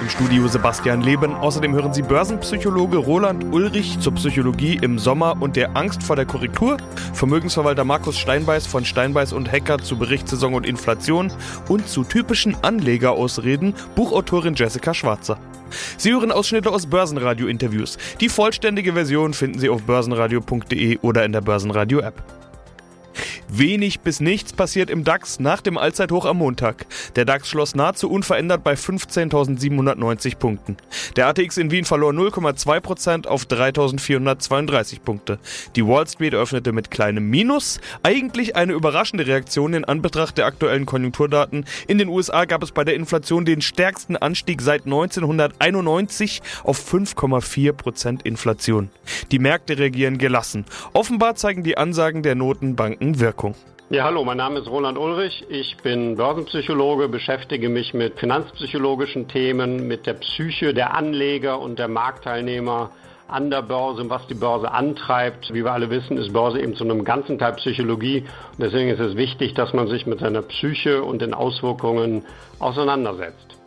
Im Studio Sebastian Leben. Außerdem hören Sie Börsenpsychologe Roland Ulrich zur Psychologie im Sommer und der Angst vor der Korrektur, Vermögensverwalter Markus Steinbeiß von Steinbeiß und Hacker zu Berichtssaison und Inflation und zu typischen Anlegerausreden Buchautorin Jessica Schwarzer. Sie hören Ausschnitte aus Börsenradio-Interviews. Die vollständige Version finden Sie auf börsenradio.de oder in der Börsenradio-App. Wenig bis nichts passiert im DAX nach dem Allzeithoch am Montag. Der DAX schloss nahezu unverändert bei 15.790 Punkten. Der ATX in Wien verlor 0,2% auf 3.432 Punkte. Die Wall Street öffnete mit kleinem Minus. Eigentlich eine überraschende Reaktion in Anbetracht der aktuellen Konjunkturdaten. In den USA gab es bei der Inflation den stärksten Anstieg seit 1991 auf 5,4% Inflation. Die Märkte reagieren gelassen. Offenbar zeigen die Ansagen der Notenbanken Wirkung. Wirkung. Ja, hallo, mein Name ist Roland Ulrich. Ich bin Börsenpsychologe, beschäftige mich mit finanzpsychologischen Themen, mit der Psyche der Anleger und der Marktteilnehmer an der Börse, was die Börse antreibt. Wie wir alle wissen, ist Börse eben zu einem ganzen Teil Psychologie. Und deswegen ist es wichtig, dass man sich mit seiner Psyche und den Auswirkungen auseinandersetzt.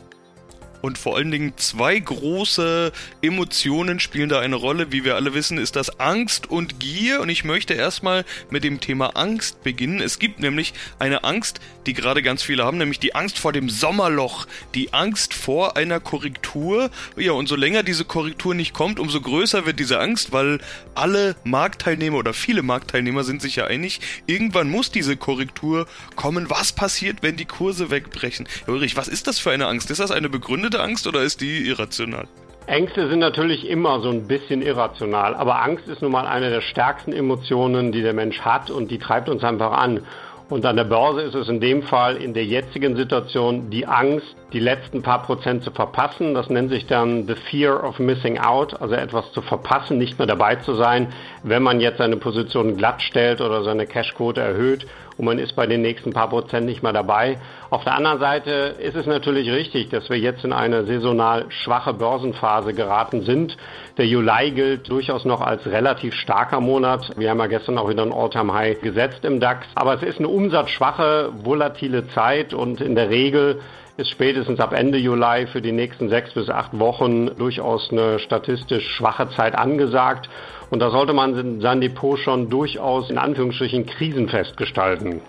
Und vor allen Dingen zwei große Emotionen spielen da eine Rolle. Wie wir alle wissen, ist das Angst und Gier. Und ich möchte erstmal mit dem Thema Angst beginnen. Es gibt nämlich eine Angst, die gerade ganz viele haben, nämlich die Angst vor dem Sommerloch, die Angst vor einer Korrektur. Ja, und so länger diese Korrektur nicht kommt, umso größer wird diese Angst, weil alle Marktteilnehmer oder viele Marktteilnehmer sind sich ja einig, irgendwann muss diese Korrektur kommen. Was passiert, wenn die Kurse wegbrechen? Ulrich, was ist das für eine Angst? Ist das eine begründete begründete Angst oder ist die irrational? Ängste sind natürlich immer so ein bisschen irrational, aber Angst ist nun mal eine der stärksten Emotionen, die der Mensch hat und die treibt uns einfach an. Und an der Börse ist es in dem Fall in der jetzigen Situation die Angst, die letzten paar Prozent zu verpassen. Das nennt sich dann the fear of missing out, also etwas zu verpassen, nicht mehr dabei zu sein, wenn man jetzt seine Position glatt stellt oder seine Cashquote erhöht und man ist bei den nächsten paar Prozent nicht mehr dabei. Auf der anderen Seite ist es natürlich richtig, dass wir jetzt in eine saisonal schwache Börsenphase geraten sind. Der Juli gilt durchaus noch als relativ starker Monat. Wir haben ja gestern auch wieder ein All-Time-High gesetzt im DAX. Aber es ist eine umsatzschwache, volatile Zeit und in der Regel ist spätestens ab Ende Juli für die nächsten sechs bis acht Wochen durchaus eine statistisch schwache Zeit angesagt. Und da sollte man sein Depot schon durchaus in Anführungsstrichen krisenfest gestalten.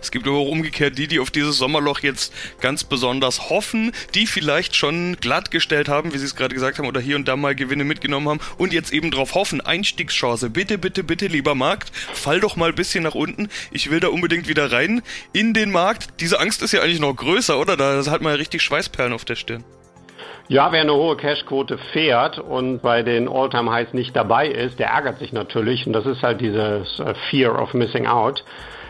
Es gibt aber auch umgekehrt die, die auf dieses Sommerloch jetzt ganz besonders hoffen, die vielleicht schon glattgestellt haben, wie Sie es gerade gesagt haben, oder hier und da mal Gewinne mitgenommen haben und jetzt eben drauf hoffen. Einstiegschance. Bitte, bitte, bitte, lieber Markt, fall doch mal ein bisschen nach unten. Ich will da unbedingt wieder rein in den Markt. Diese Angst ist ja eigentlich noch größer, oder? Da hat man ja richtig Schweißperlen auf der Stirn. Ja, wer eine hohe Cashquote fährt und bei den All-Time-Highs nicht dabei ist, der ärgert sich natürlich. Und das ist halt dieses äh, Fear of Missing Out.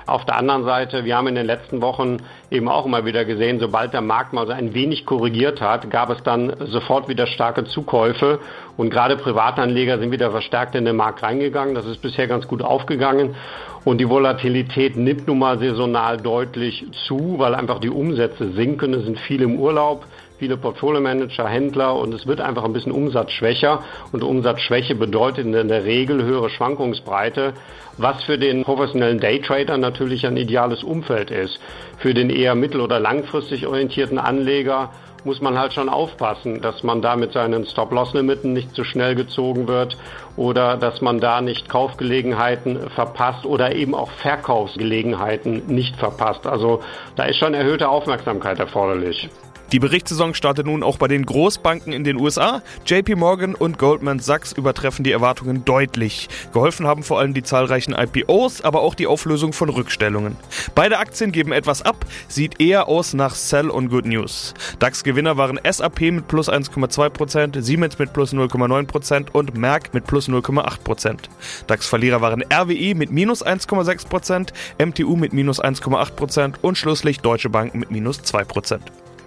Auf der anderen Seite, wir haben in den letzten Wochen eben auch immer wieder gesehen, sobald der Markt mal so ein wenig korrigiert hat, gab es dann sofort wieder starke Zukäufe und gerade Privatanleger sind wieder verstärkt in den Markt reingegangen. Das ist bisher ganz gut aufgegangen. Und die Volatilität nimmt nun mal saisonal deutlich zu, weil einfach die Umsätze sinken. Es sind viele im Urlaub, viele Portfolio-Manager, Händler und es wird einfach ein bisschen umsatzschwächer. Und Umsatzschwäche bedeutet in der Regel höhere Schwankungsbreite, was für den professionellen Daytrader natürlich ein ideales Umfeld ist. Für den eher mittel- oder langfristig orientierten Anleger muss man halt schon aufpassen, dass man da mit seinen Stop-Loss-Limiten nicht zu schnell gezogen wird oder dass man da nicht Kaufgelegenheiten verpasst oder eben auch Verkaufsgelegenheiten nicht verpasst. Also da ist schon erhöhte Aufmerksamkeit erforderlich. Die Berichtssaison startet nun auch bei den Großbanken in den USA. JP Morgan und Goldman Sachs übertreffen die Erwartungen deutlich. Geholfen haben vor allem die zahlreichen IPOs, aber auch die Auflösung von Rückstellungen. Beide Aktien geben etwas ab, sieht eher aus nach Sell on Good News. DAX-Gewinner waren SAP mit plus 1,2%, Siemens mit plus 0,9% und Merck mit plus 0,8%. DAX-Verlierer waren RWE mit minus 1,6%, MTU mit minus 1,8% und schlusslich Deutsche Bank mit minus 2%.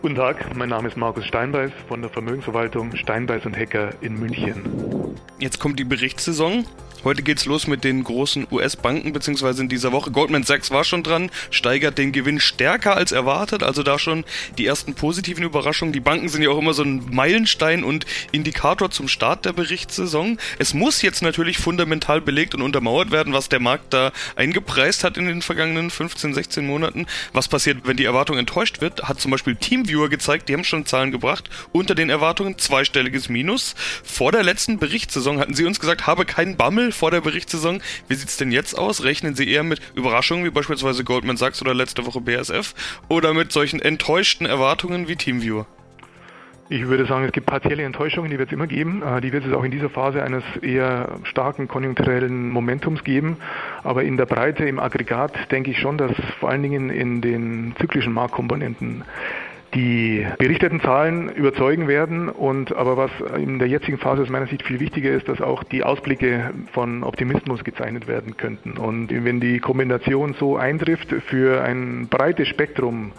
Guten Tag, mein Name ist Markus Steinbeiß von der Vermögensverwaltung Steinbeiß und Hecker in München. Jetzt kommt die Berichtssaison Heute geht's los mit den großen US-Banken, beziehungsweise in dieser Woche. Goldman Sachs war schon dran, steigert den Gewinn stärker als erwartet, also da schon die ersten positiven Überraschungen. Die Banken sind ja auch immer so ein Meilenstein und Indikator zum Start der Berichtssaison. Es muss jetzt natürlich fundamental belegt und untermauert werden, was der Markt da eingepreist hat in den vergangenen 15, 16 Monaten. Was passiert, wenn die Erwartung enttäuscht wird, hat zum Beispiel Teamviewer gezeigt, die haben schon Zahlen gebracht, unter den Erwartungen zweistelliges Minus. Vor der letzten Berichtssaison hatten sie uns gesagt, habe keinen Bammel vor der Berichtssaison. Wie sieht's denn jetzt aus? Rechnen Sie eher mit Überraschungen wie beispielsweise Goldman Sachs oder letzte Woche BSF oder mit solchen enttäuschten Erwartungen wie Teamviewer? Ich würde sagen, es gibt partielle Enttäuschungen, die wird es immer geben. Äh, die wird es auch in dieser Phase eines eher starken konjunkturellen Momentums geben. Aber in der Breite, im Aggregat, denke ich schon, dass vor allen Dingen in den zyklischen Marktkomponenten die berichteten Zahlen überzeugen werden. Und aber was in der jetzigen Phase aus meiner Sicht viel wichtiger ist, dass auch die Ausblicke von Optimismus gezeichnet werden könnten. Und wenn die Kombination so eintrifft für ein breites Spektrum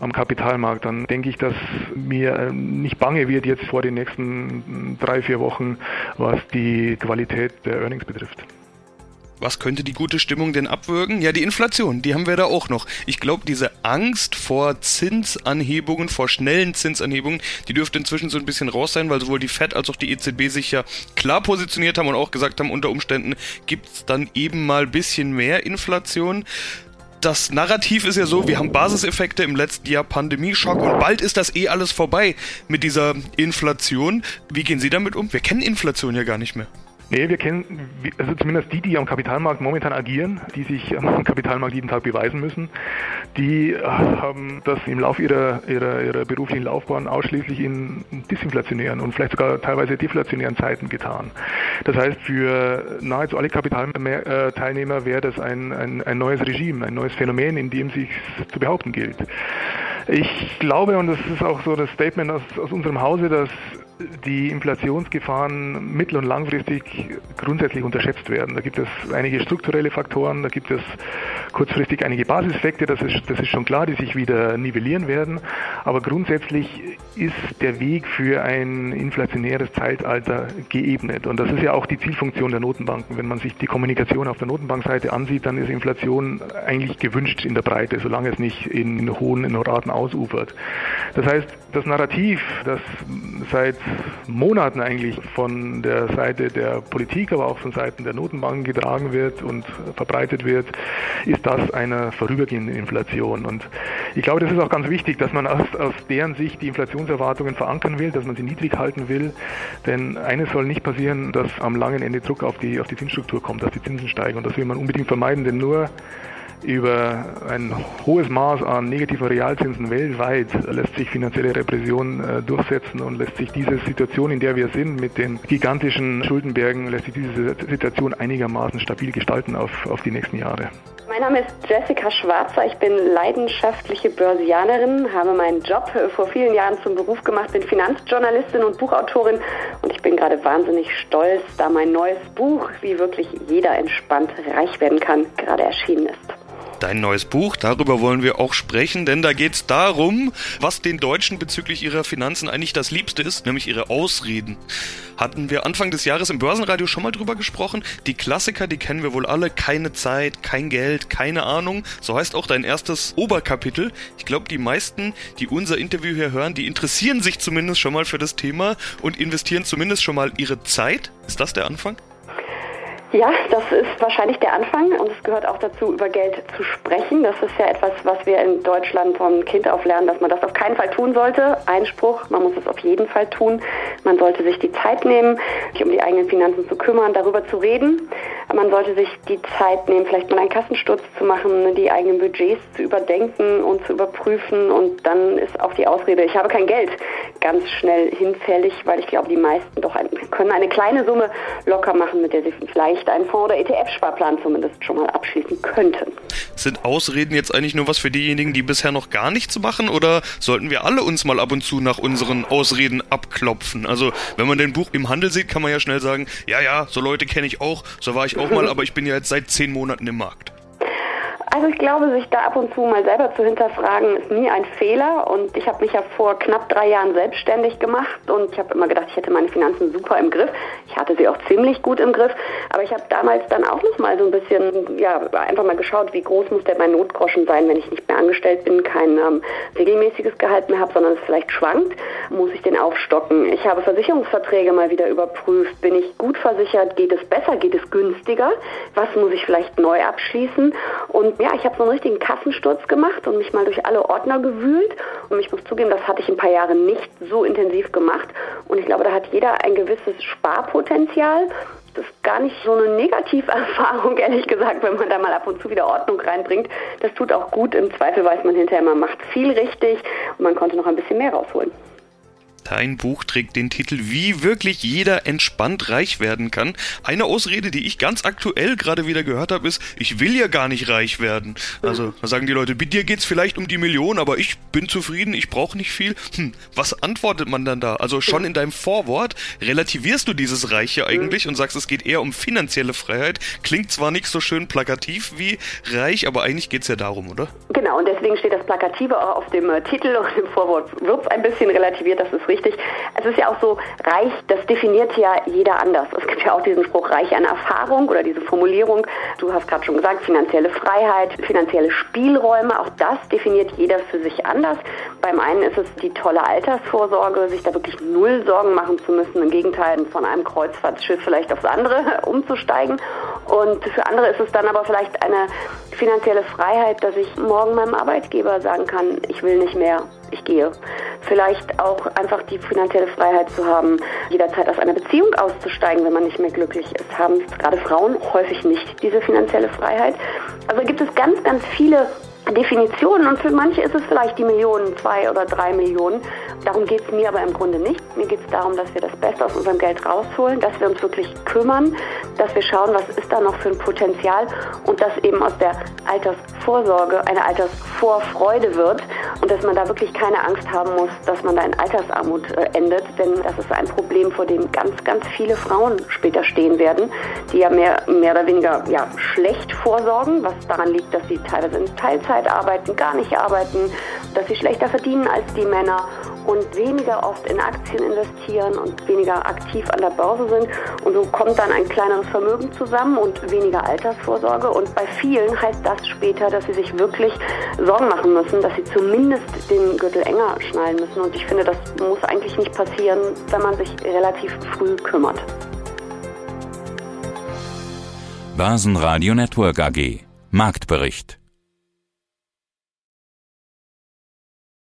am Kapitalmarkt, dann denke ich, dass mir nicht bange wird jetzt vor den nächsten drei, vier Wochen, was die Qualität der Earnings betrifft. Was könnte die gute Stimmung denn abwürgen? Ja, die Inflation, die haben wir da auch noch. Ich glaube, diese Angst vor Zinsanhebungen, vor schnellen Zinsanhebungen, die dürfte inzwischen so ein bisschen raus sein, weil sowohl die Fed als auch die EZB sich ja klar positioniert haben und auch gesagt haben, unter Umständen gibt es dann eben mal ein bisschen mehr Inflation das Narrativ ist ja so, wir haben Basiseffekte im letzten Jahr Pandemieschock und bald ist das eh alles vorbei mit dieser Inflation. Wie gehen Sie damit um? Wir kennen Inflation ja gar nicht mehr. Nee, wir kennen, also zumindest die, die am Kapitalmarkt momentan agieren, die sich am Kapitalmarkt jeden Tag beweisen müssen, die äh, haben das im Laufe ihrer, ihrer, ihrer beruflichen Laufbahn ausschließlich in disinflationären und vielleicht sogar teilweise deflationären Zeiten getan. Das heißt, für nahezu alle Kapitalteilnehmer wäre das ein, ein, ein neues Regime, ein neues Phänomen, in dem sich zu behaupten gilt. Ich glaube, und das ist auch so das Statement aus, aus unserem Hause, dass die Inflationsgefahren mittel- und langfristig grundsätzlich unterschätzt werden. Da gibt es einige strukturelle Faktoren, da gibt es kurzfristig einige Basiseffekte, das ist, das ist schon klar, die sich wieder nivellieren werden. Aber grundsätzlich ist der Weg für ein inflationäres Zeitalter geebnet. Und das ist ja auch die Zielfunktion der Notenbanken. Wenn man sich die Kommunikation auf der Notenbankseite ansieht, dann ist Inflation eigentlich gewünscht in der Breite, solange es nicht in hohen Raten ausufert. Das heißt, das Narrativ, das seit Monaten eigentlich von der Seite der Politik, aber auch von Seiten der Notenbanken getragen wird und verbreitet wird, ist das einer vorübergehenden Inflation. Und ich glaube, das ist auch ganz wichtig, dass man aus, aus deren Sicht die Inflationserwartungen verankern will, dass man sie niedrig halten will. Denn eines soll nicht passieren, dass am langen Ende Druck auf die, auf die Zinsstruktur kommt, dass die Zinsen steigen. Und das will man unbedingt vermeiden, denn nur über ein hohes Maß an negativen Realzinsen weltweit lässt sich finanzielle Repression äh, durchsetzen und lässt sich diese Situation, in der wir sind, mit den gigantischen Schuldenbergen, lässt sich diese Situation einigermaßen stabil gestalten auf, auf die nächsten Jahre. Mein Name ist Jessica Schwarzer. Ich bin leidenschaftliche Börsianerin, habe meinen Job vor vielen Jahren zum Beruf gemacht, bin Finanzjournalistin und Buchautorin und ich bin gerade wahnsinnig stolz, da mein neues Buch, wie wirklich jeder entspannt reich werden kann, gerade erschienen ist dein neues Buch. Darüber wollen wir auch sprechen, denn da geht es darum, was den Deutschen bezüglich ihrer Finanzen eigentlich das Liebste ist, nämlich ihre Ausreden. Hatten wir Anfang des Jahres im Börsenradio schon mal drüber gesprochen. Die Klassiker, die kennen wir wohl alle. Keine Zeit, kein Geld, keine Ahnung. So heißt auch dein erstes Oberkapitel. Ich glaube, die meisten, die unser Interview hier hören, die interessieren sich zumindest schon mal für das Thema und investieren zumindest schon mal ihre Zeit. Ist das der Anfang? Ja, das ist wahrscheinlich der Anfang und es gehört auch dazu, über Geld zu sprechen. Das ist ja etwas, was wir in Deutschland vom Kind auf lernen, dass man das auf keinen Fall tun sollte. Einspruch, man muss es auf jeden Fall tun. Man sollte sich die Zeit nehmen, sich um die eigenen Finanzen zu kümmern, darüber zu reden. Man sollte sich die Zeit nehmen, vielleicht mal einen Kassensturz zu machen, die eigenen Budgets zu überdenken und zu überprüfen und dann ist auch die Ausrede, ich habe kein Geld, ganz schnell hinfällig, weil ich glaube, die meisten doch ein, können eine kleine Summe locker machen, mit der sie vielleicht vielleicht einen Fonds- oder ETF-Sparplan zumindest schon mal abschließen könnten. Sind Ausreden jetzt eigentlich nur was für diejenigen, die bisher noch gar nichts machen oder sollten wir alle uns mal ab und zu nach unseren Ausreden abklopfen? Also wenn man den Buch im Handel sieht, kann man ja schnell sagen, ja, ja, so Leute kenne ich auch, so war ich auch mal, aber ich bin ja jetzt seit zehn Monaten im Markt. Also ich glaube, sich da ab und zu mal selber zu hinterfragen, ist nie ein Fehler. Und ich habe mich ja vor knapp drei Jahren selbstständig gemacht und ich habe immer gedacht, ich hätte meine Finanzen super im Griff. Ich hatte sie auch ziemlich gut im Griff. Aber ich habe damals dann auch noch mal so ein bisschen, ja, einfach mal geschaut, wie groß muss denn mein Notgroschen sein, wenn ich nicht mehr angestellt bin, kein ähm, regelmäßiges Gehalt mehr habe, sondern es vielleicht schwankt, muss ich den aufstocken. Ich habe Versicherungsverträge mal wieder überprüft. Bin ich gut versichert? Geht es besser? Geht es günstiger? Was muss ich vielleicht neu abschließen? Und ja, ich habe so einen richtigen Kassensturz gemacht und mich mal durch alle Ordner gewühlt. Und ich muss zugeben, das hatte ich ein paar Jahre nicht so intensiv gemacht. Und ich glaube, da hat jeder ein gewisses Sparpotenzial. Das ist gar nicht so eine Negativerfahrung, ehrlich gesagt, wenn man da mal ab und zu wieder Ordnung reinbringt. Das tut auch gut. Im Zweifel weiß man hinterher, man macht viel richtig und man konnte noch ein bisschen mehr rausholen. Dein Buch trägt den Titel Wie wirklich jeder entspannt reich werden kann. Eine Ausrede, die ich ganz aktuell gerade wieder gehört habe, ist, ich will ja gar nicht reich werden. Also, da sagen die Leute, bei dir geht's vielleicht um die Million, aber ich bin zufrieden, ich brauche nicht viel. Hm, was antwortet man dann da? Also schon in deinem Vorwort relativierst du dieses Reiche eigentlich und sagst, es geht eher um finanzielle Freiheit. Klingt zwar nicht so schön plakativ wie reich, aber eigentlich geht's ja darum, oder? Genau, und deswegen steht das Plakative auch auf dem äh, Titel und im Vorwort wird's ein bisschen relativiert, das ist richtig richtig. Es ist ja auch so, reich, das definiert ja jeder anders. Es gibt ja auch diesen Spruch, reich an Erfahrung oder diese Formulierung. Du hast gerade schon gesagt, finanzielle Freiheit, finanzielle Spielräume, auch das definiert jeder für sich anders. Beim einen ist es die tolle Altersvorsorge, sich da wirklich null Sorgen machen zu müssen, im Gegenteil von einem Kreuzfahrtschiff vielleicht aufs andere umzusteigen. Und für andere ist es dann aber vielleicht eine finanzielle Freiheit, dass ich morgen meinem Arbeitgeber sagen kann, ich will nicht mehr, ich gehe. Vielleicht auch einfach die finanzielle Freiheit zu haben, jederzeit aus einer Beziehung auszusteigen, wenn man nicht mehr glücklich ist. Haben gerade Frauen häufig nicht diese finanzielle Freiheit. Also gibt es ganz, ganz viele Definitionen und für manche ist es vielleicht die Millionen, zwei oder drei Millionen. Darum geht es mir aber im Grunde nicht. Mir geht es darum, dass wir das Beste aus unserem Geld rausholen, dass wir uns wirklich kümmern, dass wir schauen, was ist da noch für ein Potenzial und dass eben aus der Altersvorsorge eine Altersvorfreude wird und dass man da wirklich keine Angst haben muss, dass man da in Altersarmut äh, endet, denn das ist ein Problem, vor dem ganz, ganz viele Frauen später stehen werden, die ja mehr, mehr oder weniger ja, schlecht vorsorgen, was daran liegt, dass sie teilweise in Teilzeit arbeiten, gar nicht arbeiten, dass sie schlechter verdienen als die Männer und weniger oft in Aktien investieren und weniger aktiv an der Börse sind. Und so kommt dann ein kleineres Vermögen zusammen und weniger Altersvorsorge. Und bei vielen heißt das später, dass sie sich wirklich Sorgen machen müssen, dass sie zumindest den Gürtel enger schnallen müssen. Und ich finde, das muss eigentlich nicht passieren, wenn man sich relativ früh kümmert. Börsenradio Network AG Marktbericht